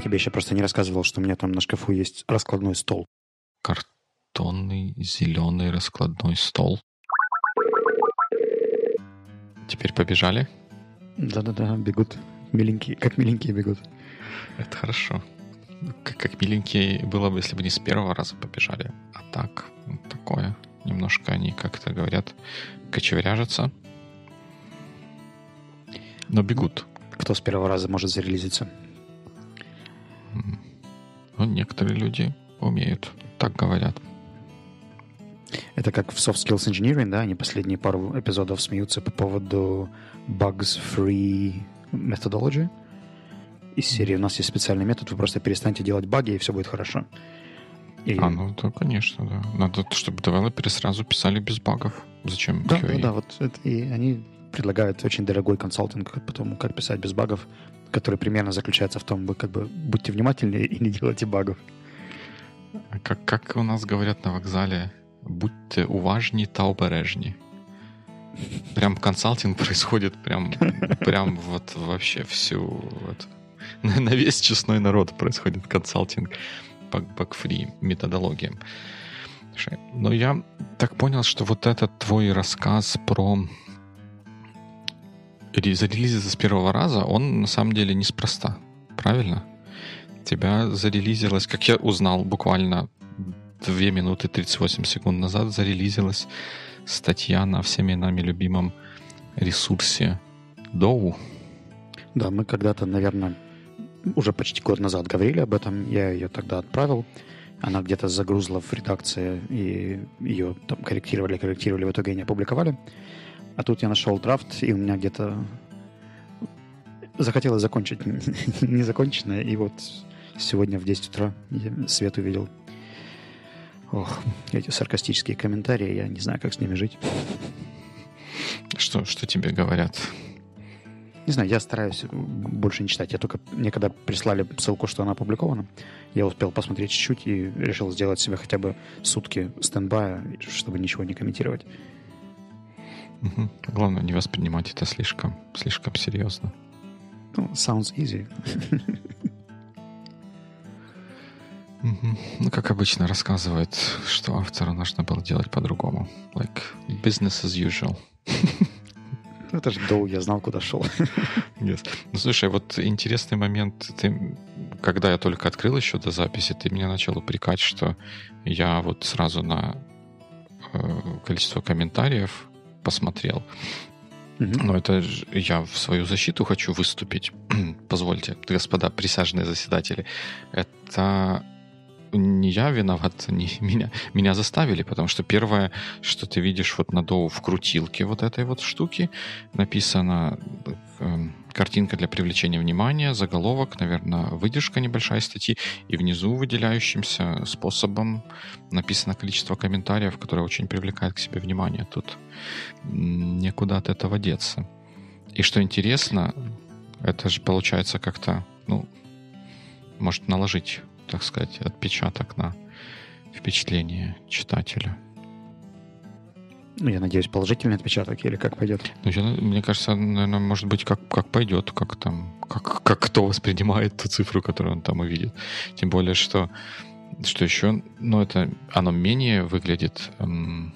Я тебе еще просто не рассказывал, что у меня там на шкафу есть раскладной стол. Картонный зеленый раскладной стол. Теперь побежали? Да-да-да, бегут. Миленькие, как миленькие бегут. Это хорошо. Как, как миленькие было бы, если бы не с первого раза побежали. А так, вот такое. Немножко они, как-то говорят, кочевряжутся. Но бегут. Кто с первого раза может зарелизиться? Ну, некоторые люди умеют, так говорят. Это как в Soft Skills Engineering, да? Они последние пару эпизодов смеются по поводу bugs-free methodology. Из серии у нас есть специальный метод, вы просто перестаньте делать баги, и все будет хорошо. И... А, ну да, конечно, да. Надо, чтобы девелоперы сразу писали без багов. Зачем да, QA? Да, да, вот это, и они предлагают очень дорогой консалтинг по тому, как писать без багов, который примерно заключается в том, вы как бы будьте внимательнее и не делайте багов. Как, как у нас говорят на вокзале, будьте уважні та обережні. Прям консалтинг происходит прям, прям вот вообще всю... Вот, на весь честной народ происходит консалтинг по бакфри методологиям. Но я так понял, что вот этот твой рассказ про зарелизиться с первого раза, он на самом деле неспроста. Правильно? Тебя зарелизилось, как я узнал буквально 2 минуты 38 секунд назад, зарелизилась статья на всеми нами любимом ресурсе Доу. Да, мы когда-то, наверное, уже почти год назад говорили об этом. Я ее тогда отправил. Она где-то загрузла в редакции, и ее там корректировали, корректировали, в итоге не опубликовали. А тут я нашел драфт, и у меня где-то захотелось закончить незаконченное, и вот сегодня в 10 утра я свет увидел. Ох, эти саркастические комментарии, я не знаю, как с ними жить. Что, что тебе говорят? Не знаю, я стараюсь больше не читать. Я только мне когда прислали ссылку, что она опубликована, я успел посмотреть чуть-чуть и решил сделать себе хотя бы сутки стендбая, чтобы ничего не комментировать. Угу. Главное не воспринимать это слишком, слишком серьезно. Ну, sounds easy. Угу. Ну, как обычно рассказывает, что автору нужно было делать по-другому. Like business as usual. Ну, это же долго, я знал, куда шел. Yes. Ну, слушай, вот интересный момент. Ты, когда я только открыл еще до записи, ты меня начал упрекать, что я вот сразу на э, количество комментариев посмотрел. Mm-hmm. Но это я в свою защиту хочу выступить. Позвольте, господа присяжные заседатели. Это не я виноват, не меня, меня заставили, потому что первое, что ты видишь вот на доу в крутилке вот этой вот штуки, написано э, картинка для привлечения внимания, заголовок, наверное, выдержка небольшая статьи, и внизу выделяющимся способом написано количество комментариев, которое очень привлекает к себе внимание. Тут некуда от этого деться. И что интересно, это же получается как-то, ну, может наложить так сказать, отпечаток на впечатление читателя. Ну, я надеюсь, положительный отпечаток или как пойдет? Ну, я, мне кажется, наверное, может быть, как, как пойдет, как там, как, как кто воспринимает ту цифру, которую он там увидит. Тем более, что, что еще, ну, это, оно менее выглядит эм,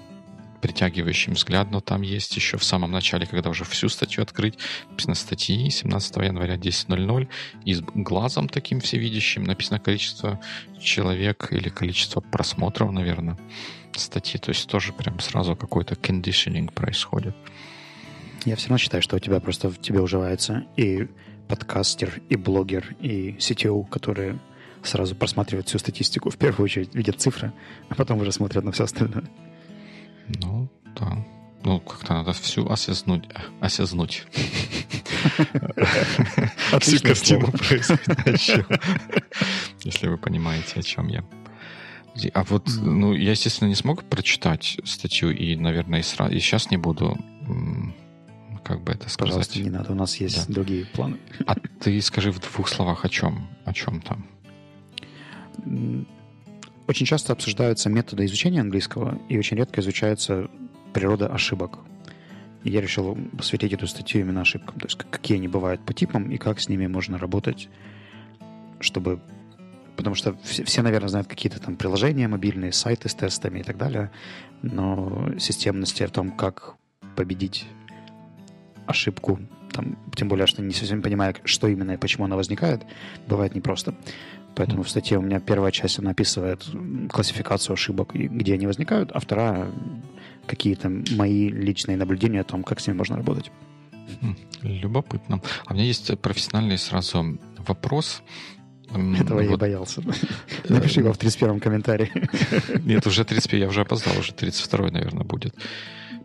притягивающим взгляд, но там есть еще в самом начале, когда уже всю статью открыть, написано статьи 17 января 10.00, и с глазом таким всевидящим написано количество человек или количество просмотров, наверное, статьи. То есть тоже прям сразу какой-то conditioning происходит. Я все равно считаю, что у тебя просто в тебе уживается и подкастер, и блогер, и CTO, которые сразу просматривают всю статистику, в первую очередь видят цифры, а потом уже смотрят на все остальное. Ну, да. Ну, как-то надо всю осознуть. Осознуть. Всю картину происходящего. Если вы понимаете, о чем я. А вот, ну, я, естественно, не смог прочитать статью, и, наверное, и, сразу, и сейчас не буду как бы это сказать. Пожалуйста, не надо, у нас есть да. другие планы. А ты скажи в двух словах, о чем, о чем там? Очень часто обсуждаются методы изучения английского, и очень редко изучается природа ошибок. И я решил посвятить эту статью именно ошибкам, то есть какие они бывают по типам и как с ними можно работать, чтобы потому что все, все, наверное, знают какие-то там приложения мобильные, сайты с тестами и так далее, но системности в том, как победить ошибку, там, тем более, что не совсем понимая, что именно и почему она возникает, бывает непросто. Поэтому в статье у меня первая часть, она описывает классификацию ошибок, где они возникают, а вторая — какие-то мои личные наблюдения о том, как с ними можно работать. Хм, любопытно. А у меня есть профессиональный сразу вопрос. Этого вот. я и боялся. Напиши его в 31-м комментарии. Нет, уже 31, я уже опоздал, уже 32 наверное, будет.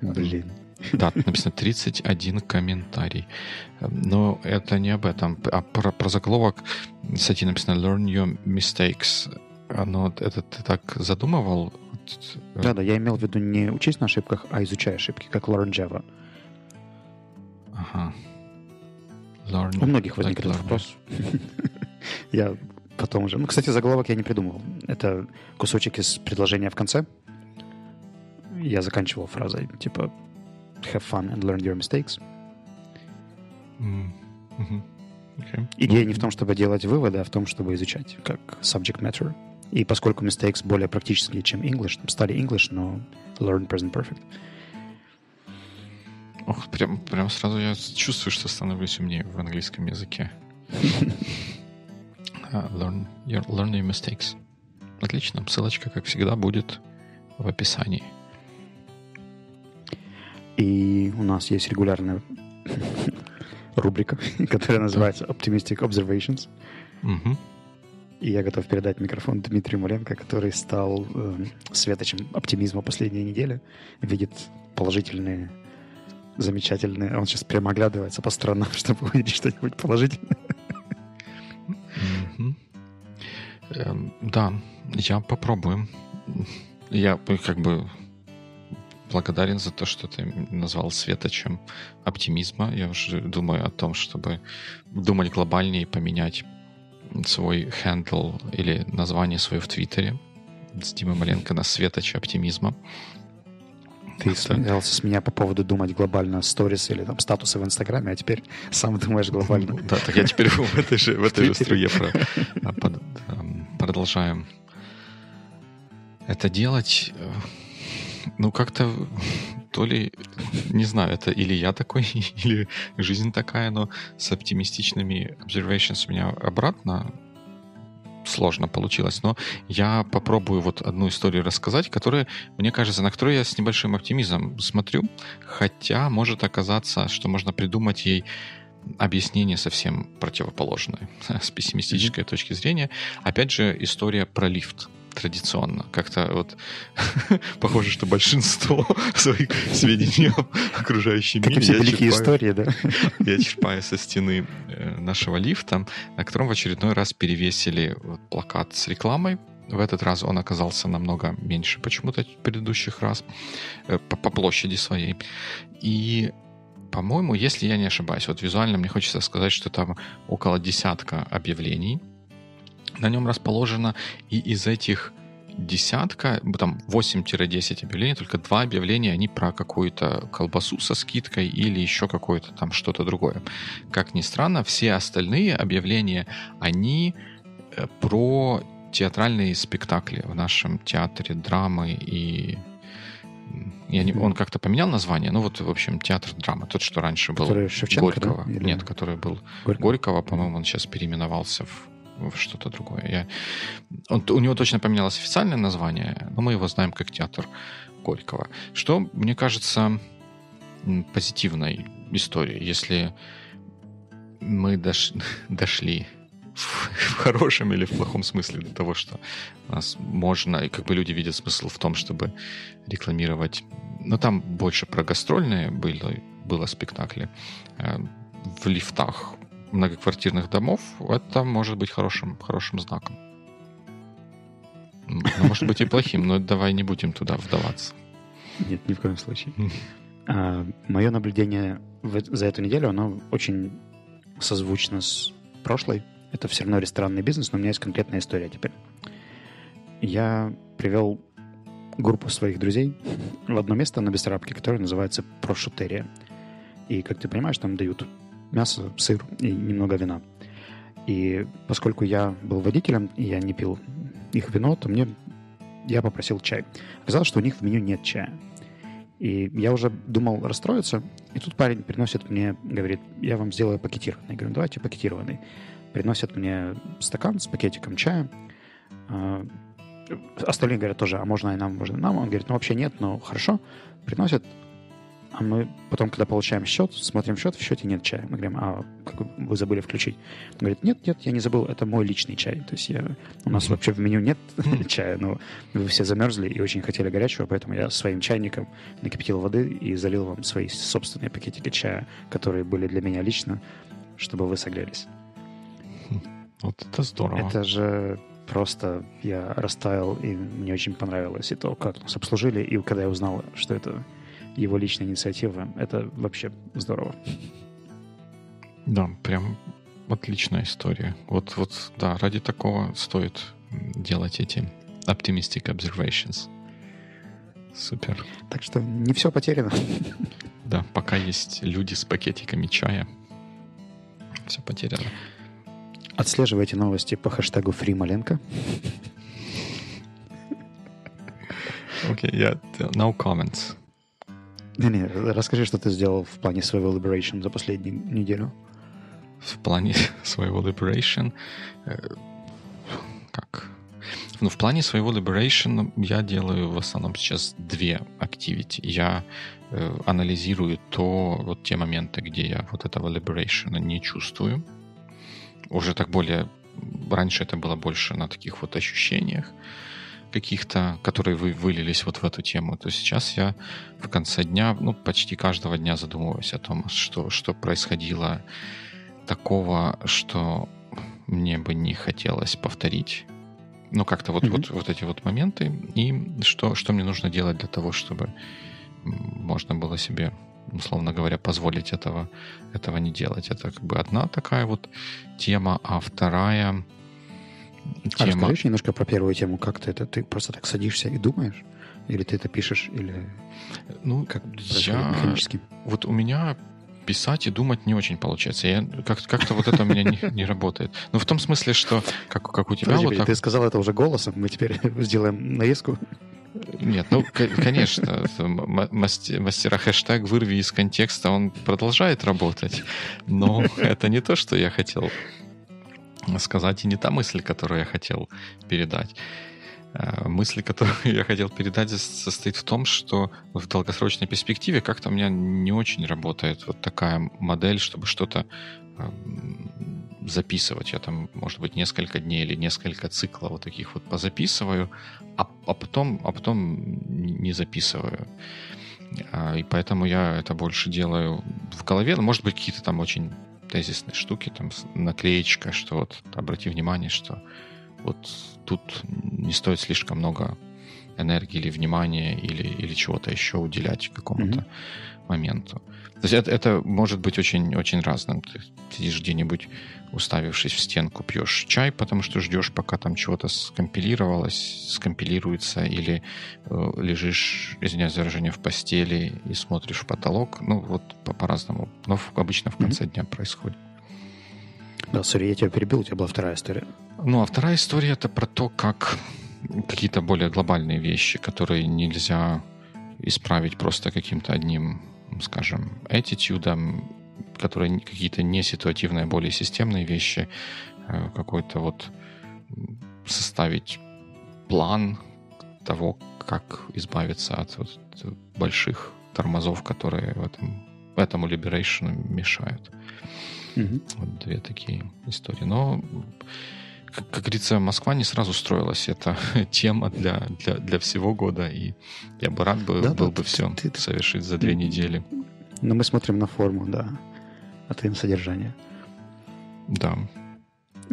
Блин. Да, написано 31 комментарий. Но это не об этом. А про, про заголовок статьи написано Learn your mistakes. Оно, это ты так задумывал? Да, да, я имел в виду не учись на ошибках, а изучай ошибки, как Learn Java. Ага. Learn, У многих возник like этот вопрос. Я потом уже... Ну, кстати, заголовок я не придумывал. Это кусочек из предложения в конце. Я заканчивал фразой, типа have fun and learn your mistakes. Mm-hmm. Okay. Идея не в том, чтобы делать выводы, а в том, чтобы изучать как subject matter. И поскольку mistakes более практические, чем English, стали English, но learn present perfect. Ох, прям, прям сразу я чувствую, что становлюсь умнее в английском языке. uh, learn, your, learn your mistakes. Отлично. Ссылочка, как всегда, будет в описании. И у нас есть регулярная рубрика, которая называется Optimistic Observations. Угу. И я готов передать микрофон Дмитрию Муленко, который стал э, светочем оптимизма последней недели. Видит положительные, замечательные... Он сейчас прямо оглядывается по сторонам, чтобы увидеть что-нибудь положительное. Эм, да, я попробую. Я как бы благодарен за то, что ты назвал светочем оптимизма. Я уже думаю о том, чтобы думать глобальнее и поменять свой хендл или название свое в Твиттере с Димой Маленко на светоч оптимизма. Ты смеялся с меня по поводу думать глобально сторис или там статусы в Инстаграме, а теперь сам думаешь глобально. Да, так я теперь в этой же, в этой же струе а, продолжаем это делать. Ну, как-то то ли, не знаю, это или я такой, или жизнь такая, но с оптимистичными observations у меня обратно сложно получилось. Но я попробую вот одну историю рассказать, которая, мне кажется, на которую я с небольшим оптимизмом смотрю, хотя может оказаться, что можно придумать ей объяснение совсем противоположное с пессимистической mm-hmm. точки зрения. Опять же, история про лифт традиционно. Как-то вот похоже, что большинство своих сведений об окружающем мире я черпаю, истории, да? я черпаю со стены э, нашего лифта, на котором в очередной раз перевесили плакат с рекламой. В этот раз он оказался намного меньше почему-то предыдущих раз э, по площади своей. И по-моему, если я не ошибаюсь, вот визуально мне хочется сказать, что там около десятка объявлений на нем расположено, и из этих десятка, там 8-10 объявлений, только два объявления, они про какую-то колбасу со скидкой или еще какое-то там что-то другое. Как ни странно, все остальные объявления, они э, про театральные спектакли в нашем театре драмы и я не, он как-то поменял название, ну вот, в общем, театр драмы, тот, что раньше был который Шевченко, Горького. Да? Или... Нет, который был Горького, Горького по-моему, он сейчас переименовался в в что-то другое. Я... Он, у него точно поменялось официальное название, но мы его знаем как театр Горького. Что, мне кажется, позитивной историей, если мы дош... дошли в, хорошем или в плохом смысле до того, что у нас можно, и как бы люди видят смысл в том, чтобы рекламировать. Но там больше про гастрольные было, было спектакли. Э, в лифтах многоквартирных домов, это может быть хорошим, хорошим знаком. Ну, может быть и плохим, но давай не будем туда вдаваться. Нет, ни в коем случае. А, мое наблюдение в, за эту неделю, оно очень созвучно с прошлой. Это все равно ресторанный бизнес, но у меня есть конкретная история теперь. Я привел группу своих друзей в одно место на Бессарабке, которое называется Прошутерия. И, как ты понимаешь, там дают мясо, сыр и немного вина. И поскольку я был водителем, и я не пил их вино, то мне я попросил чай. Оказалось, что у них в меню нет чая. И я уже думал расстроиться, и тут парень приносит мне, говорит, я вам сделаю пакетированный. Я говорю, давайте пакетированный. Приносят мне стакан с пакетиком чая. А, остальные говорят тоже, а можно и нам, можно и нам. Он говорит, ну вообще нет, но хорошо. Приносят, а мы потом, когда получаем счет, смотрим счет, в счете нет чая. Мы говорим, а как вы забыли включить? Он говорит, нет, нет, я не забыл, это мой личный чай. То есть я, у нас вообще в меню нет чая, но вы все замерзли и очень хотели горячего, поэтому я своим чайником накипятил воды и залил вам свои собственные пакетики чая, которые были для меня лично, чтобы вы согрелись. Вот это здорово. Это же просто я растаял, и мне очень понравилось и то, как нас обслужили, и когда я узнал, что это его личная инициатива. Это вообще здорово. Да, прям отличная история. Вот, вот, да, ради такого стоит делать эти optimistic observations. Супер. Так что не все потеряно. Да, пока есть люди с пакетиками чая, все потеряно. Отслеживайте новости по хэштегу FreeMalenko. Окей, okay, yeah, no comments. Не-не, расскажи, что ты сделал в плане своего Liberation за последнюю неделю. В плане своего Liberation? Э, как? Ну, в плане своего Liberation я делаю в основном сейчас две activity. Я э, анализирую то, вот те моменты, где я вот этого Liberation не чувствую. Уже так более... Раньше это было больше на таких вот ощущениях каких-то, которые вы вылились вот в эту тему, то сейчас я в конце дня, ну, почти каждого дня задумываюсь о том, что, что происходило такого, что мне бы не хотелось повторить. Ну, как-то вот, mm-hmm. вот, вот эти вот моменты. И что, что мне нужно делать для того, чтобы можно было себе, условно говоря, позволить этого, этого не делать. Это как бы одна такая вот тема, а вторая а тема. А расскажи немножко про первую тему. Как ты это? Ты просто так садишься и думаешь? Или ты это пишешь? Или ну, как я... механически? Вот у меня писать и думать не очень получается. Я, как, как-то вот это у меня не, не работает. Ну, в том смысле, что как, как у тебя... Подожди, вот так... Ты сказал это уже голосом, мы теперь сделаем наездку. Нет, ну, конечно, мастера хэштег «вырви из контекста», он продолжает работать, но это не то, что я хотел сказать, и не та мысль, которую я хотел передать. Э, мысль, которую я хотел передать, состоит в том, что в долгосрочной перспективе как-то у меня не очень работает вот такая модель, чтобы что-то эм, записывать. Я там, может быть, несколько дней или несколько циклов вот таких вот позаписываю, а, а, потом, а потом не записываю. А, и поэтому я это больше делаю в голове. Ну, может быть, какие-то там очень тезисные штуки, там наклеечка, что вот обрати внимание, что вот тут не стоит слишком много энергии или внимания или, или чего-то еще уделять какому-то mm-hmm. моменту. То есть это, это может быть очень, очень разным. Ты сидишь где-нибудь, уставившись в стенку, пьешь чай, потому что ждешь, пока там чего-то скомпилировалось, скомпилируется, или э, лежишь, извиняюсь за выражение, в постели и смотришь в потолок. Ну, вот по- по-разному. Но в, обычно в конце mm-hmm. дня происходит. Да, сори, я тебя перебил, у тебя была вторая история. Ну, а вторая история — это про то, как какие-то более глобальные вещи, которые нельзя исправить просто каким-то одним скажем, attitude, которые какие-то не ситуативные, а более системные вещи, э, какой-то вот составить план того, как избавиться от вот больших тормозов, которые в этом, этому liberation мешают. Mm-hmm. Вот две такие истории. Но, как, как говорится, Москва не сразу строилась. Это тема для, для, для всего года, и я бы рад бы, да, был да, бы ты, все ты, совершить за две недели. Но мы смотрим на форму, да, а ты на содержание. Да.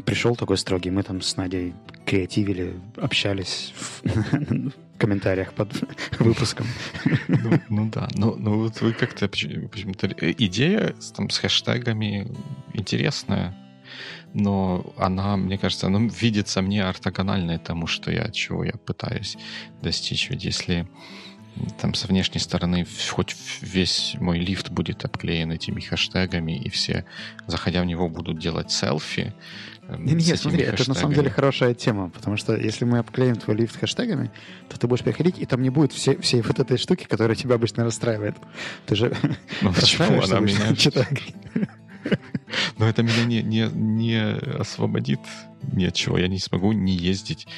Пришел такой строгий, мы там с Надей креативили, общались в, в комментариях под выпуском. Ну, ну да, ну, ну вот вы как-то почему-то... Идея там, с хэштегами интересная, но она, мне кажется, она видится мне ортогональной тому, что я, чего я пытаюсь достичь. Ведь если там со внешней стороны хоть весь мой лифт будет обклеен этими хэштегами, и все, заходя в него, будут делать селфи. Э, не, нет, смотри, это на самом деле хорошая тема, потому что если мы обклеим твой лифт хэштегами, то ты будешь приходить, и там не будет все, всей вот этой штуки, которая тебя обычно расстраивает. Ты же ну, почему она меня... Но это меня не, не, не освободит ни от чего. Я не смогу не ездить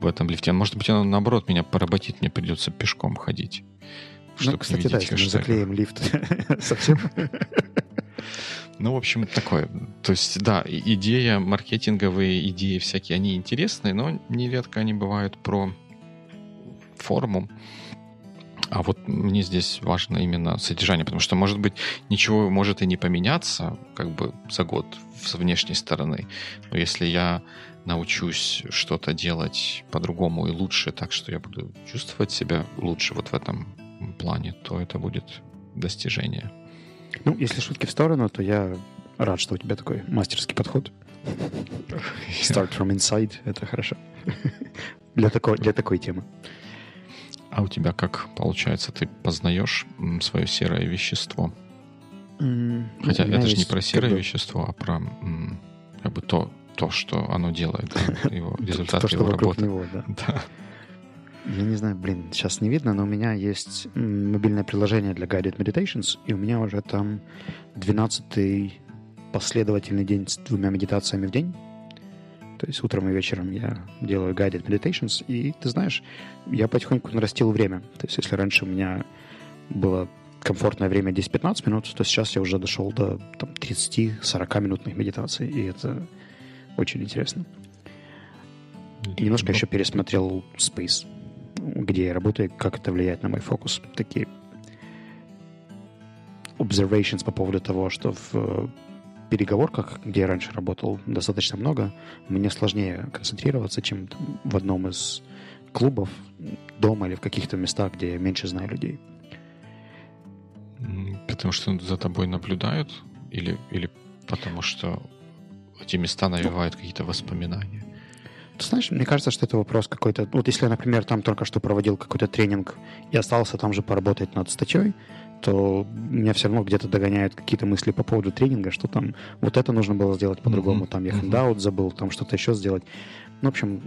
в этом лифте. Может быть, оно наоборот меня поработит, мне придется пешком ходить. Ну, кстати, да, если мы заклеим лифт совсем. Ну, в общем, такое. То есть, да, идея, маркетинговые идеи всякие, они интересные, но нередко они бывают про форму. А вот мне здесь важно именно содержание, потому что, может быть, ничего может и не поменяться как бы за год с внешней стороны. Но если я научусь что-то делать по-другому и лучше, так что я буду чувствовать себя лучше вот в этом плане, то это будет достижение. Ну, если шутки в сторону, то я рад, что у тебя такой мастерский подход. Start from inside — это хорошо. для, такой, для такой темы. А у тебя как получается? Ты познаешь свое серое вещество? Mm, Хотя это же не про серое бы... вещество, а про как бы то, то, что оно делает, его результат его работы. Него, да. да. Я не знаю, блин, сейчас не видно, но у меня есть мобильное приложение для Guided Meditations, и у меня уже там 12-й последовательный день с двумя медитациями в день. То есть утром и вечером я делаю guided meditations, и ты знаешь, я потихоньку нарастил время. То есть если раньше у меня было комфортное время 10-15 минут, то сейчас я уже дошел до там, 30-40 минутных медитаций, и это очень интересно. И немножко еще пересмотрел Space, где я работаю, как это влияет на мой фокус. Такие observations по поводу того, что в переговорках, где я раньше работал достаточно много, мне сложнее концентрироваться, чем в одном из клубов дома или в каких-то местах, где я меньше знаю людей. Потому что за тобой наблюдают? Или, или потому что эти места навевают ну, какие-то воспоминания? Ты знаешь, мне кажется, что это вопрос какой-то... Вот если я, например, там только что проводил какой-то тренинг и остался там же поработать над статьей, то меня все равно где-то догоняют какие-то мысли по поводу тренинга, что там вот это нужно было сделать по-другому, mm-hmm. там я хендаут забыл, там что-то еще сделать. Ну, в общем,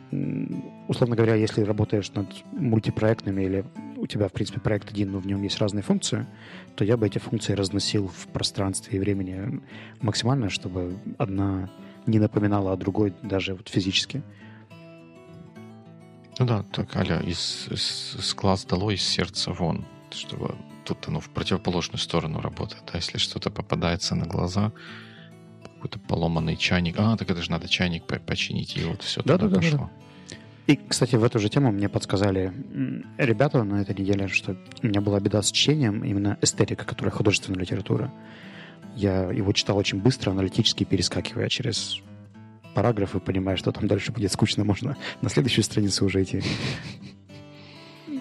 условно говоря, если работаешь над мультипроектными или у тебя, в принципе, проект один, но в нем есть разные функции, то я бы эти функции разносил в пространстве и времени максимально, чтобы одна не напоминала о другой даже вот физически. Ну да, так, аля, из, из, из глаз дало, из сердца вон, чтобы тут оно в противоположную сторону работает. А если что-то попадается на глаза, какой-то поломанный чайник, а, так это же надо чайник починить, и вот все да, туда да, пошло. Да, да. И, кстати, в эту же тему мне подсказали ребята на этой неделе, что у меня была беда с чтением, именно эстетика, которая художественная литература. Я его читал очень быстро, аналитически перескакивая через параграфы, понимая, что там дальше будет скучно, можно на следующую страницу уже идти.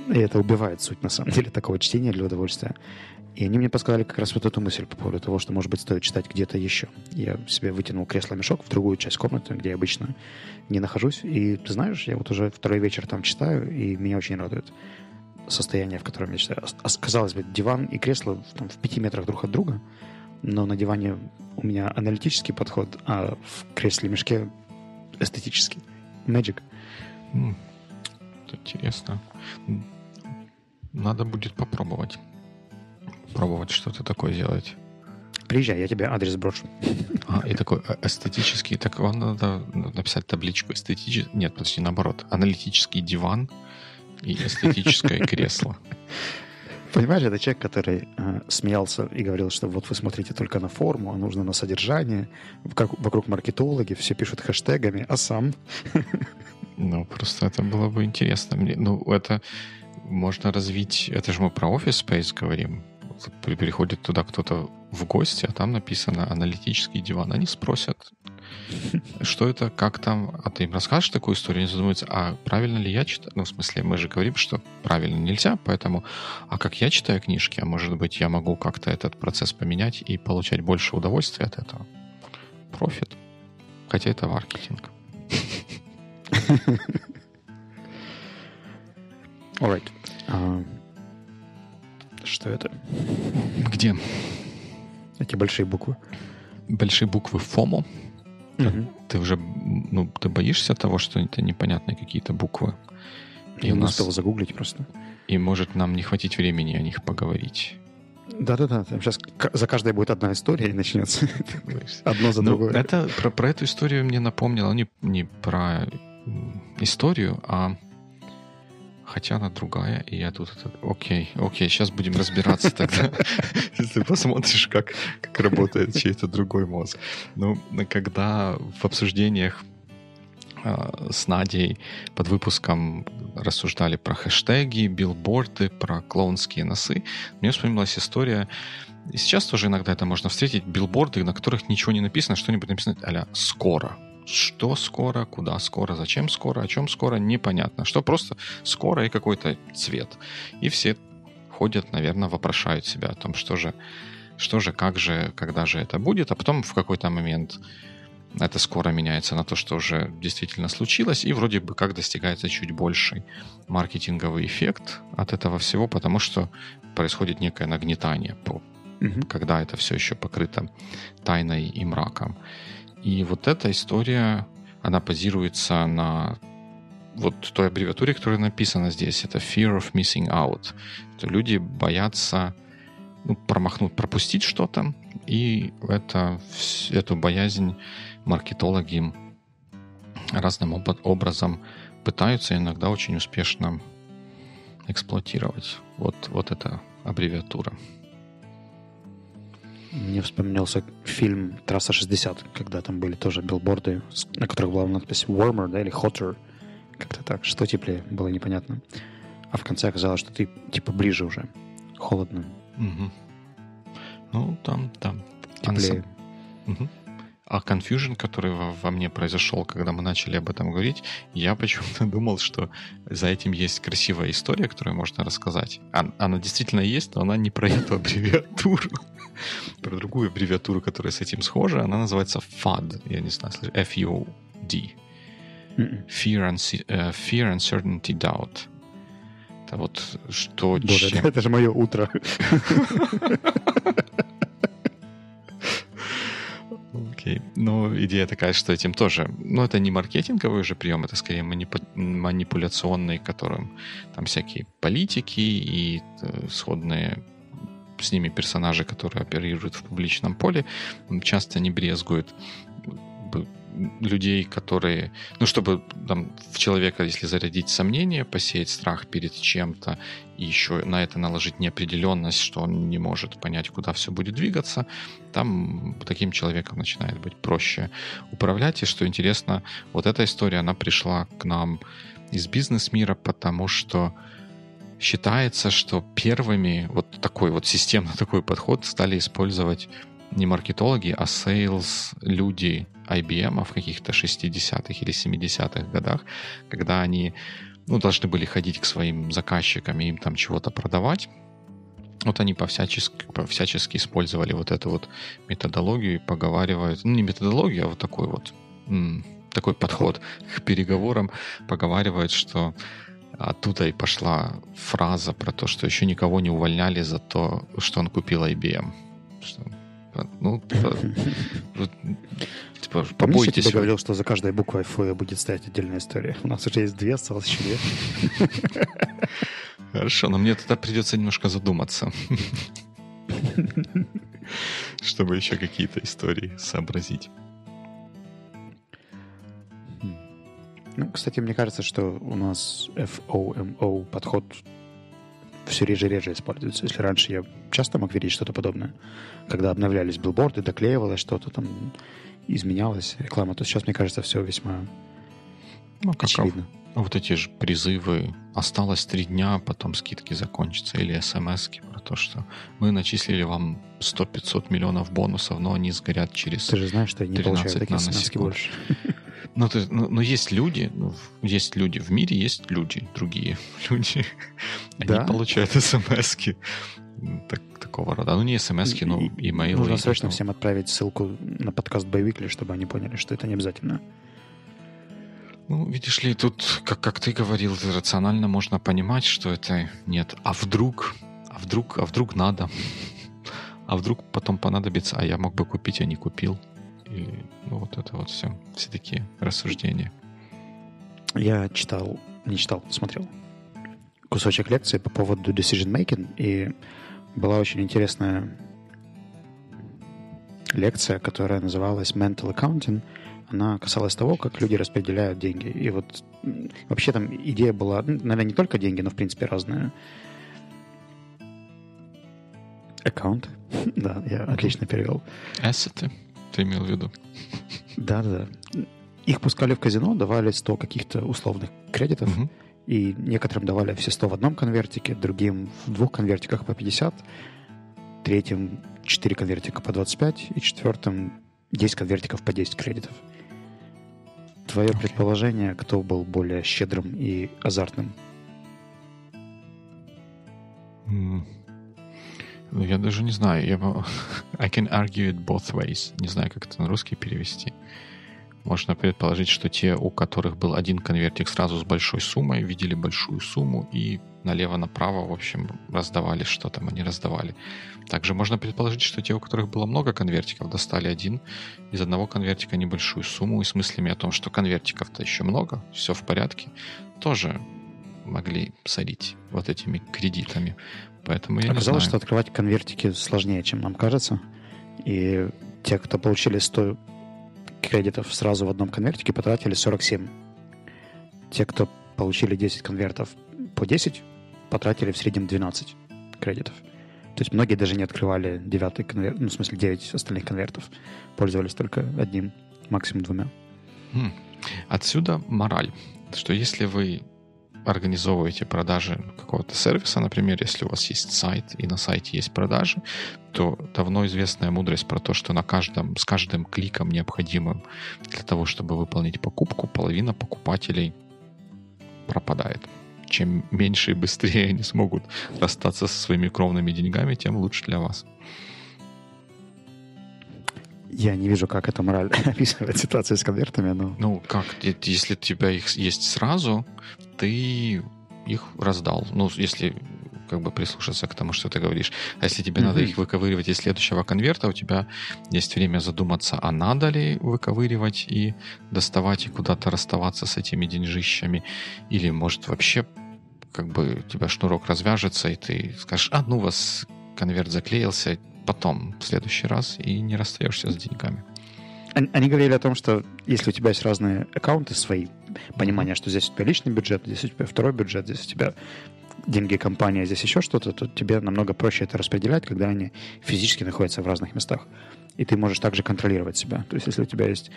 И это убивает суть, на самом деле, такого чтения для удовольствия. И они мне подсказали как раз вот эту мысль по поводу того, что, может быть, стоит читать где-то еще. Я себе вытянул кресло-мешок в другую часть комнаты, где я обычно не нахожусь. И ты знаешь, я вот уже второй вечер там читаю, и меня очень радует состояние, в котором я читаю. Казалось бы, диван и кресло там, в пяти метрах друг от друга, но на диване у меня аналитический подход, а в кресле-мешке эстетический. Magic. Mm, это интересно. Надо будет попробовать. Пробовать что-то такое делать. Приезжай, я тебе адрес брошу. А, и такой э, эстетический, так вам надо написать табличку эстетический, нет, подожди, наоборот, аналитический диван и эстетическое кресло. Понимаешь, это человек, который э, смеялся и говорил, что вот вы смотрите только на форму, а нужно на содержание. Как, вокруг маркетологи все пишут хэштегами, а сам... Ну, просто это было бы интересно. Мне, ну, это можно развить... Это же мы про офис Space говорим. Приходит туда кто-то в гости, а там написано аналитический диван. Они спросят, что это, как там, а ты им расскажешь такую историю, они задумаются, а правильно ли я читаю? Ну, в смысле, мы же говорим, что правильно нельзя, поэтому, а как я читаю книжки, а может быть, я могу как-то этот процесс поменять и получать больше удовольствия от этого? Профит. Хотя это маркетинг. Alright. Uh, Что это? Где? Эти большие буквы. Большие буквы ФОМО. Мгм. Ты уже, ну, ты боишься того, что это непонятные какие-то буквы? И Я у нас- успел загуглить просто. И может нам не хватить времени о них поговорить. Да-да-да, там сейчас за каждой будет одна история и начнется одно за Ну, другое. это про, про эту историю мне напомнило не, не про историю, а хотя она другая, и я тут... это- Окей, окей, сейчас будем разбираться тогда. Если посмотришь, как, как работает чей-то другой мозг. Ну, когда в обсуждениях а, с Надей под выпуском рассуждали про хэштеги, билборды, про клоунские носы, мне вспомнилась история и сейчас тоже иногда это можно встретить, билборды, на которых ничего не написано, что-нибудь написано а «скоро». Что скоро, куда скоро, зачем скоро, о чем скоро, непонятно. Что просто скоро и какой-то цвет. И все ходят, наверное, вопрошают себя о том, что же, что же, как же, когда же это будет, а потом в какой-то момент это скоро меняется на то, что уже действительно случилось, и вроде бы как достигается чуть больший маркетинговый эффект от этого всего, потому что происходит некое нагнетание по Мгм. когда это все еще покрыто тайной и мраком. И вот эта история, она базируется на вот той аббревиатуре, которая написана здесь. Это fear of missing out. Что люди боятся ну, промахнуть, пропустить что-то, и это, эту боязнь маркетологи разным образом пытаются иногда очень успешно эксплуатировать. Вот, вот эта аббревиатура. Мне вспомнился фильм «Трасса 60», когда там были тоже билборды, на которых была надпись «warmer», да, или «hotter», как-то так, что теплее, было непонятно. А в конце оказалось, что ты типа ближе уже, холодно, Мгм. Ну, там, там. Теплее. Мгм. А confusion, который во, во мне произошел, когда мы начали об этом говорить, я почему-то думал, что за этим есть красивая история, которую можно рассказать. Она действительно есть, но она не про эту аббревиатуру. Про другую аббревиатуру, которая с этим схожа. Она называется FUD. Я не знаю? F-U-D. Мгм. Fear, э, fear, Uncertainty, Doubt. Это вот что... Боже, чем- это же мое утро. Окей. Ну, идея такая, что этим тоже... Ну, это не маркетинговый уже прием, это скорее манипу- манипуляционный, которым там всякие политики и э, сходные с ними персонажи, которые оперируют в публичном поле, часто не брезгуют людей, которые, ну, чтобы там в человека, если зарядить сомнения, посеять страх перед чем-то, и еще на это наложить неопределенность, что он не может понять, куда все будет двигаться, там таким человеком начинает быть проще управлять. И что интересно, вот эта история, она пришла к нам из бизнес-мира, потому что считается, что первыми вот такой вот системно такой подход стали использовать не маркетологи, а sales люди IBM в каких-то 60-х или 70-х годах, когда они ну, должны были ходить к своим заказчикам и им там чего-то продавать. Вот они по-всячески, по-всячески использовали вот эту вот методологию и поговаривают, ну не методологию, а вот такой вот такой подход к переговорам, поговаривают, что оттуда и пошла фраза про то, что еще никого не увольняли за то, что он купил IBM. Что, ну, типа, Помнишь, я побойтесь. тебе говорил, что за каждой буквой Ф будет стоять отдельная история? У нас уже есть две, осталось еще две. Хорошо, но мне тогда придется немножко задуматься, чтобы еще какие-то истории сообразить. Ну, кстати, мне кажется, что у нас FOMO подход все реже и реже используется. Если раньше я часто мог видеть что-то подобное, когда обновлялись билборды, доклеивалось что-то там, изменялась реклама, то сейчас, мне кажется, все весьма Ну, как очевидно. а вот эти же призывы «осталось три дня, потом скидки закончатся» или смс про то, что мы начислили вам 100-500 миллионов бонусов, но они сгорят через... Ты же знаешь, что я не 13 получаю такие смс больше. Ну, ты- ну, ну, есть люди, ну, есть люди в мире, есть люди, другие люди. Они Да? получают смс так, такого рода. Ну, не смс но И- имейлы. Нужно срочно всем отправить ссылку на подкаст Боевикли, чтобы они поняли, что это не обязательно. Ну, видишь ли, тут, как, как ты говорил, рационально можно понимать, что это нет. А вдруг, а а вдруг, а вдруг надо, а вдруг потом понадобится, а я мог бы купить, а не купил. И ну, вот это вот все, все такие рассуждения. Я читал, не читал, смотрел кусочек лекции по поводу decision making, и была очень интересная лекция, которая называлась Mental Accounting. Она касалась того, как люди распределяют деньги. И вот вообще там идея была, ну, наверное, не только деньги, но в принципе разные. Аккаунт. да, я отлично перевел. Ассеты, ты имел в виду? Да-да-да. Их пускали в казино, давали 100 каких-то условных кредитов, угу. И некоторым давали все 100 в одном конвертике, другим в двух конвертиках по 50, третьим 4 конвертика по 25 и четвертым 10 конвертиков по 10 кредитов. Твое okay. предположение, кто был более щедрым и азартным? Mm. Ну, я даже не знаю. Я... I can argue it both ways. Не знаю, как это на русский перевести. Можно предположить, что те, у которых был один конвертик сразу с большой суммой, видели большую сумму и налево-направо, в общем, раздавали, что там они раздавали. Также можно предположить, что те, у которых было много конвертиков, достали один из одного конвертика небольшую сумму и с мыслями о том, что конвертиков-то еще много, все в порядке, тоже могли сорить вот этими кредитами. Поэтому я Оказалось, что открывать конвертики сложнее, чем нам кажется. И те, кто получили 100 кредитов сразу в одном конвертике, потратили 47. Те, кто получили 10 конвертов по 10, потратили в среднем 12 кредитов. То есть многие даже не открывали девятый конверт, ну, в смысле, 9 остальных конвертов. Пользовались только одним, максимум двумя. Хм. Отсюда мораль, что если вы организовываете продажи какого-то сервиса, например, если у вас есть сайт и на сайте есть продажи, то давно известная мудрость про то, что на каждом, с каждым кликом необходимым для того, чтобы выполнить покупку, половина покупателей пропадает. Чем меньше и быстрее они смогут расстаться со своими кровными деньгами, тем лучше для вас. Я не вижу, как эта мораль описывает ситуацию с конвертами, но... Ну, как? Если у тебя их есть сразу, ты их раздал. Ну, если как бы прислушаться к тому, что ты говоришь. А если тебе mm-hmm. надо их выковыривать из следующего конверта, у тебя есть время задуматься, а надо ли выковыривать и доставать и куда-то расставаться с этими деньжищами, или может вообще как бы у тебя шнурок развяжется, и ты скажешь, а ну у вас конверт заклеился, потом, в следующий раз, и не расстаешься с деньгами. Они, говорили о том, что если у тебя есть разные аккаунты свои, понимание, что здесь у тебя личный бюджет, здесь у тебя второй бюджет, здесь у тебя деньги компании, здесь еще что-то, то тебе намного проще это распределять, когда они физически находятся в разных местах. И ты можешь также контролировать себя. То есть если у тебя есть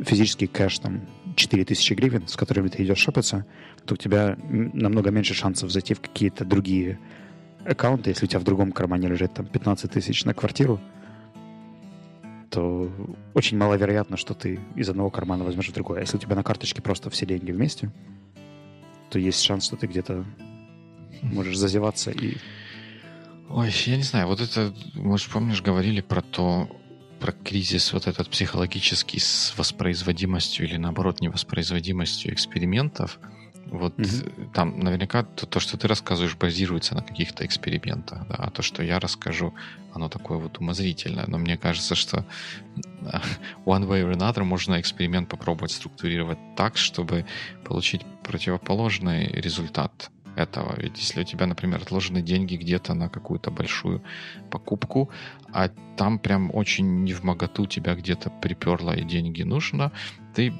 физический кэш, там, 4000 гривен, с которыми ты идешь шопиться, то у тебя намного меньше шансов зайти в какие-то другие аккаунта, если у тебя в другом кармане лежит там 15 тысяч на квартиру, то очень маловероятно, что ты из одного кармана возьмешь в другой. А если у тебя на карточке просто все деньги вместе, то есть шанс, что ты где-то можешь зазеваться и... Ой, я не знаю, вот это, может, помнишь, говорили про то, про кризис вот этот психологический с воспроизводимостью или, наоборот, невоспроизводимостью экспериментов – вот mm-hmm. там наверняка то, то, что ты рассказываешь, базируется на каких-то экспериментах, да, а то, что я расскажу, оно такое вот умозрительное. Но мне кажется, что one way or another можно эксперимент попробовать структурировать так, чтобы получить противоположный результат этого. Ведь если у тебя, например, отложены деньги где-то на какую-то большую покупку, а там прям очень не в моготу тебя где-то приперло и деньги нужно, ты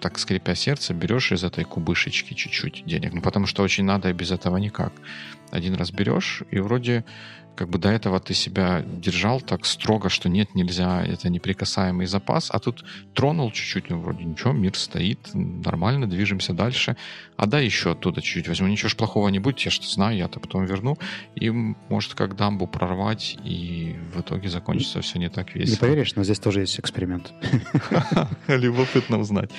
так скрипя сердце, берешь из этой кубышечки чуть-чуть денег. Ну, потому что очень надо, и без этого никак. Один раз берешь, и вроде как бы до этого ты себя держал так строго, что нет, нельзя, это неприкасаемый запас, а тут тронул чуть-чуть, ну, вроде ничего, мир стоит, нормально, движемся дальше, а да еще оттуда чуть-чуть возьму, ничего ж плохого не будет, я что знаю, я-то потом верну, и может как дамбу прорвать, и в итоге закончится все не так весело. Не поверишь, но здесь тоже есть эксперимент. Любопытно узнать.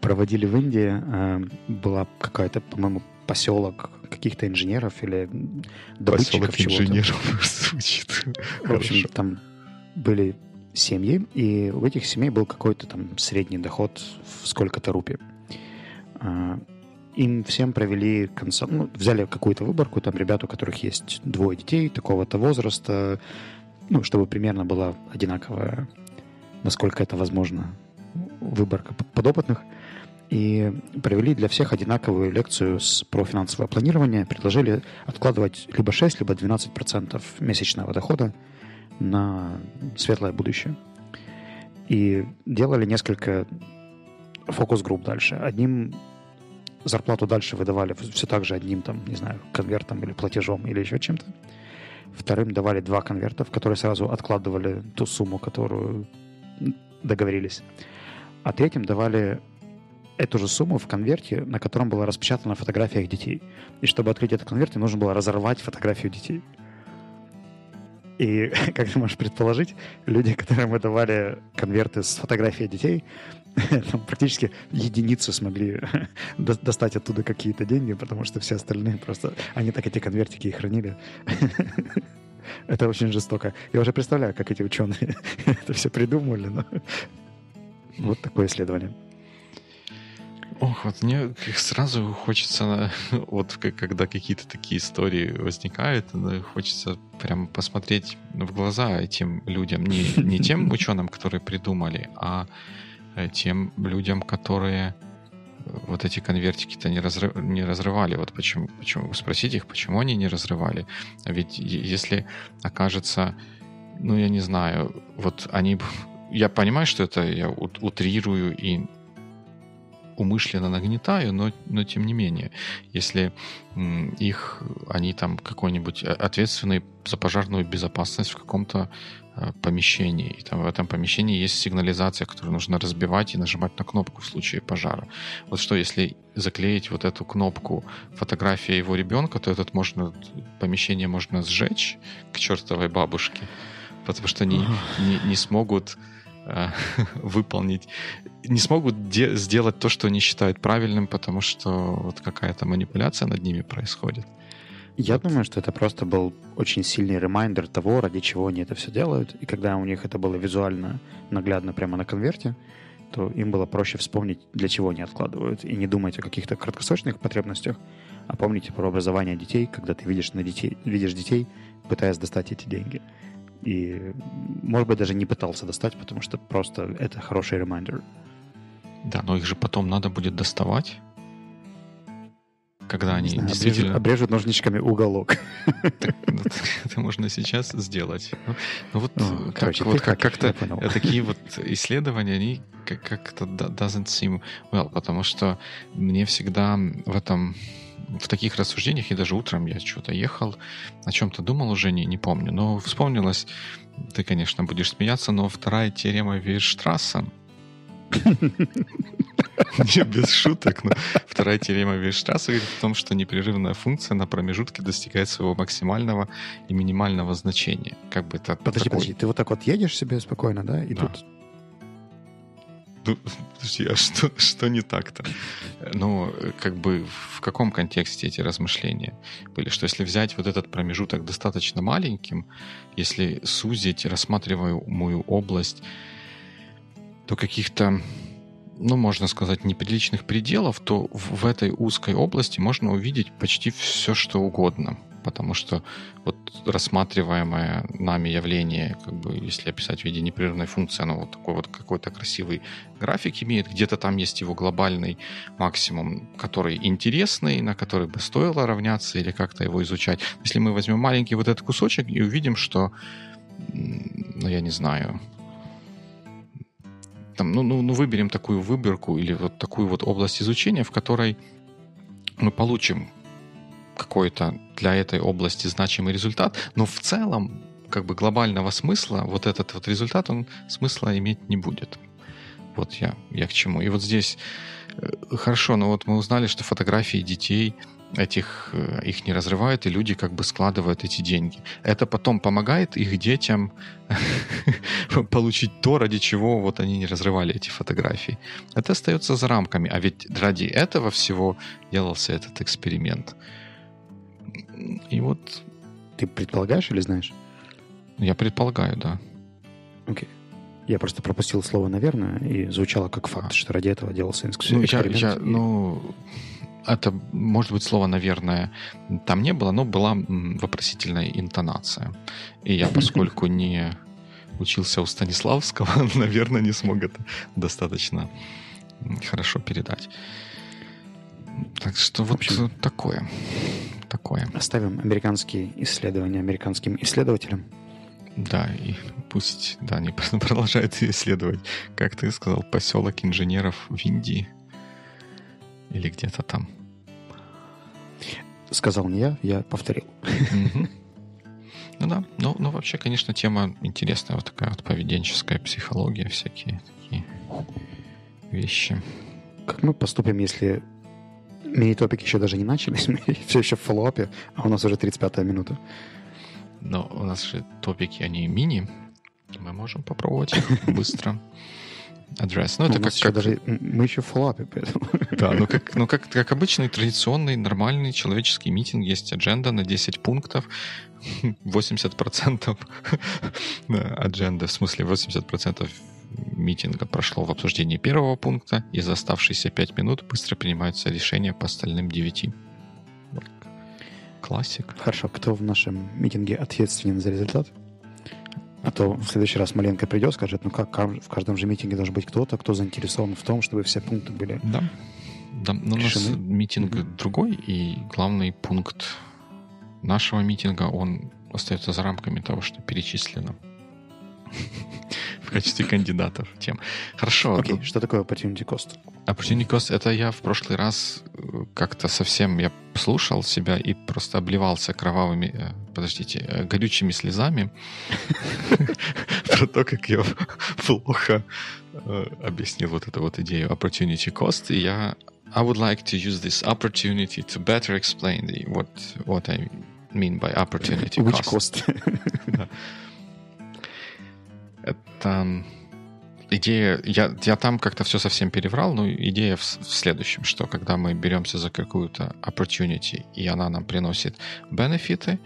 Проводили в Индии, э, была какая-то, по-моему, поселок каких-то инженеров или добытчиков чего-то. инженеров звучит. В общем, там были семьи, и у этих семей был какой-то там средний доход в сколько-то рупий. А, им всем провели консо... ну, взяли какую-то выборку, там ребят, у которых есть двое детей такого-то возраста, ну, чтобы примерно была одинаковая, насколько это возможно, выборка подопытных. И провели для всех одинаковую лекцию с, про финансовое планирование. Предложили откладывать либо 6, либо 12% месячного дохода на светлое будущее. И делали несколько фокус-групп дальше. Одним зарплату дальше выдавали все так же одним, там, не знаю, конвертом или платежом или еще чем-то. Вторым давали два конверта, в которые сразу откладывали ту сумму, которую договорились. А третьим давали эту же сумму в конверте, на котором была распечатана фотография их детей. И чтобы открыть этот конверт, им нужно было разорвать фотографию детей. И, как ты можешь предположить, люди, которым мы давали конверты с фотографией детей, там практически единицы смогли достать оттуда какие-то деньги, потому что все остальные просто... Они так эти конвертики и хранили. Это очень жестоко. Я уже представляю, как эти ученые это все придумали, но вот такое исследование. Ох, вот мне сразу хочется, вот когда какие-то такие истории возникают, хочется прям посмотреть в глаза этим людям, не, не тем ученым, которые придумали, а э, тем людям, которые вот эти конвертики-то не, разрыв, не разрывали. Вот почему, почему, спросите их, почему они не разрывали. А ведь если окажется, ну, я не знаю, вот они... Я понимаю, что это я утрирую и умышленно нагнетаю, но, но тем не менее, если их, они там какой-нибудь ответственный за пожарную безопасность в каком-то э, помещении, и там в этом помещении есть сигнализация, которую нужно разбивать и нажимать на кнопку в случае пожара. Вот что, если заклеить вот эту кнопку фотография его ребенка, то этот можно, помещение можно сжечь к чертовой бабушке, потому что они не, не смогут Э, выполнить, не смогут де- сделать то, что они считают правильным, потому что вот какая-то манипуляция над ними происходит. Я вот. думаю, что это просто был очень сильный ремайдер того, ради чего они это все делают. И когда у них это было визуально наглядно прямо на конверте, то им было проще вспомнить, для чего они откладывают, и не думать о каких-то краткосрочных потребностях, а помните про образование детей, когда ты видишь, на детей, видишь детей, пытаясь достать эти деньги. И, может быть, даже не пытался достать, потому что просто это хороший ремайдер. Да, но их же потом надо будет доставать. Когда они знаю, действительно... Обрежут, обрежут ножничками уголок. Ну, это можно сейчас сделать. Ну, ну вот, как, вот как, как-то такие вот исследования, они как-то doesn't seem well, потому что мне всегда в этом в таких рассуждениях, и даже утром я что-то ехал, о чем-то думал уже, не, не помню, но вспомнилось, ты, конечно, будешь смеяться, но вторая теорема Вейерштрасса, не, без шуток, но вторая теорема Вейерштрасса говорит о том, что непрерывная функция на промежутке достигает своего максимального и минимального значения. Как бы это Подожди, такой... подожди, ты вот так вот едешь себе спокойно, да, и да. тут подожди, а что, что не так-то? Ну, как бы в каком контексте эти размышления были? Что если взять вот этот промежуток достаточно маленьким, если сузить рассматриваемую область до каких-то ну, можно сказать, неприличных пределов, то в этой узкой области можно увидеть почти все, что угодно потому что вот рассматриваемое нами явление, как бы, если описать в виде непрерывной функции, оно вот такой вот какой-то красивый график имеет, где-то там есть его глобальный максимум, который интересный, на который бы стоило равняться или как-то его изучать. Если мы возьмем маленький вот этот кусочек и увидим, что, ну, я не знаю, там, ну, ну, ну, выберем такую выборку или вот такую вот область изучения, в которой мы получим какой-то для этой области значимый результат, но в целом как бы глобального смысла вот этот вот результат, он смысла иметь не будет. Вот я, я к чему. И вот здесь э, хорошо, но вот мы узнали, что фотографии детей этих э, их не разрывают, и люди как бы складывают эти деньги. Это потом помогает их детям получить то, ради чего вот они не разрывали эти фотографии. Это остается за рамками. А ведь ради этого всего делался этот эксперимент. И вот... Ты предполагаешь или знаешь? Я предполагаю, да. Окей. Я просто пропустил слово «наверное» и звучало как факт, а. что ради этого делался эксперимент. Ну, я, я, ну, это, может быть, слово, наверное, там не было, но была вопросительная интонация. И я, поскольку не учился у Станиславского, наверное, не смог это достаточно хорошо передать. Так что вот общем, такое. Такое. Оставим американские исследования американским исследователям. Да, и пусть, да, они продолжают исследовать, как ты сказал, поселок инженеров в Индии. Или где-то там. Сказал не я, я повторил. Ну да, ну, ну вообще, конечно, тема интересная, вот такая вот поведенческая психология, всякие такие вещи. Как мы поступим, если мини-топики еще даже не начались, мы все еще в фоллоуапе, а у нас уже 35-я минута. Но у нас же топики, они мини, мы можем попробовать быстро адрес. Ну, это как, как... Даже, мы еще в фоллапе, поэтому... Да, ну, как, ну как, как обычный традиционный нормальный человеческий митинг, есть адженда на 10 пунктов, 80% адженда, в смысле 80% митинга прошло в обсуждении первого пункта, и за оставшиеся 5 минут быстро принимаются решения по остальным 9. Классик. Хорошо, кто в нашем митинге ответственен за результат? А то в следующий раз Маленко придет, скажет, ну как, в каждом же митинге должен быть кто-то, кто заинтересован в том, чтобы все пункты были Да, да но у нас митинг mm-hmm. другой, и главный пункт нашего митинга, он остается за рамками того, что перечислено в качестве кандидатов тем. Хорошо. Окей, okay. что такое opportunity cost? Opportunity cost — это я в прошлый раз э, как-то совсем, я слушал себя и просто обливался кровавыми, э, подождите, э, горючими слезами про то, как я плохо объяснил вот эту вот идею opportunity cost, и я I would like to use this opportunity to better explain the, what, what I mean by opportunity Which cost. Это идея, я, я там как-то все совсем переврал, но идея в, в следующем, что когда мы беремся за какую-то opportunity, и она нам приносит бенефиты,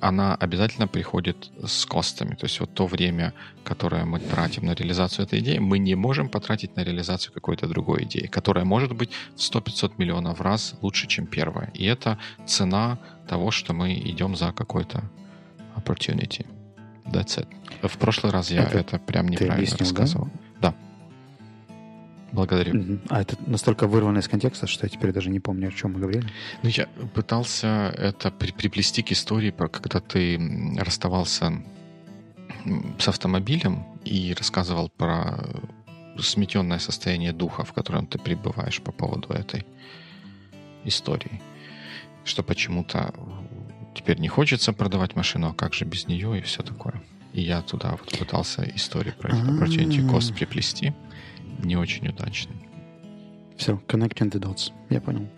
она обязательно приходит с костами. То есть вот то время, которое мы тратим на реализацию этой идеи, мы не можем потратить на реализацию какой-то другой идеи, которая может быть в 100-500 миллионов раз лучше, чем первая. И это цена того, что мы идем за какой-то opportunity. That's it. В прошлый раз я это, это прям неправильно объяснил, рассказывал. Да? да. Благодарю. А это настолько вырвано из контекста, что я теперь даже не помню, о чем мы говорили. Ну, я пытался это при приплести к истории, про когда ты расставался с автомобилем и рассказывал про сметенное состояние духа, в котором ты пребываешь по поводу этой истории. Что почему-то теперь не хочется продавать машину, а как же без нее и все такое. И я туда вот пытался историю про Opportunity Cost приплести. Не очень удачно. Все, connecting the dots. Я понял.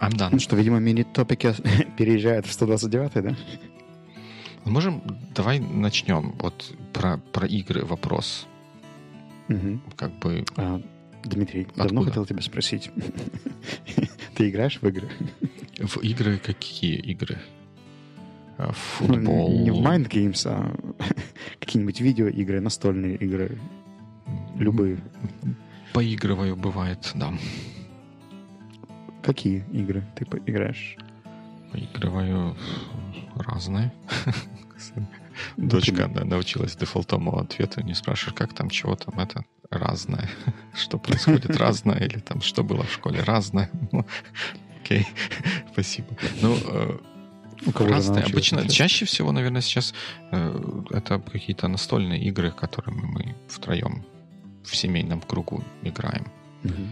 I'm done. Ну что, видимо, мини-топики переезжают в 129 да? Можем, давай начнем. Вот про, про игры вопрос. Угу. Как бы... А, Дмитрий, Откуда? давно хотел тебя спросить. Ты играешь в игры? В игры какие игры? А, футбол? Ну, не в Mind Games, а какие-нибудь видеоигры, настольные игры. Любые. Поигрываю, бывает, да. Какие игры ты играешь? Поигрываю разные. Дочка да, научилась дефолтовому ответу, не спрашиваешь, как там, чего там, это разное. Что происходит разное, или там, что было в школе разное. Ну, окей, спасибо. Ну, э, разные. Обычно, чаще всего, наверное, сейчас э, это какие-то настольные игры, которыми мы втроем в семейном кругу играем. Угу.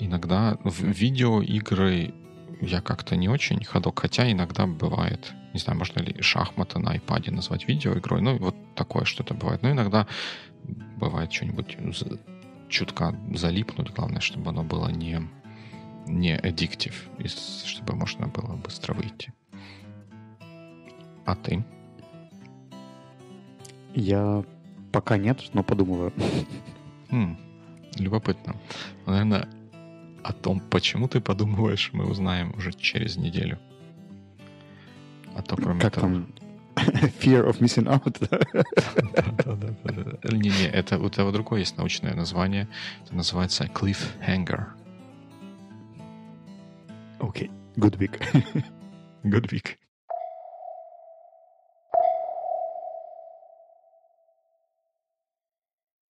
Иногда в видеоигры я как-то не очень ходок, хотя иногда бывает, не знаю, можно ли шахматы на iPad назвать видеоигрой, ну, вот такое что-то бывает. Но иногда бывает что-нибудь чутка залипнуть, главное, чтобы оно было не, не addictive, и чтобы можно было быстро выйти. А ты? Я пока нет, но подумываю. Хм, любопытно. Наверное, о том, почему ты подумываешь, мы узнаем уже через неделю. А то кроме как того... Там, Fear of missing out. Не-не, это у того другое есть научное название. Это называется cliffhanger. Окей, good week. good week.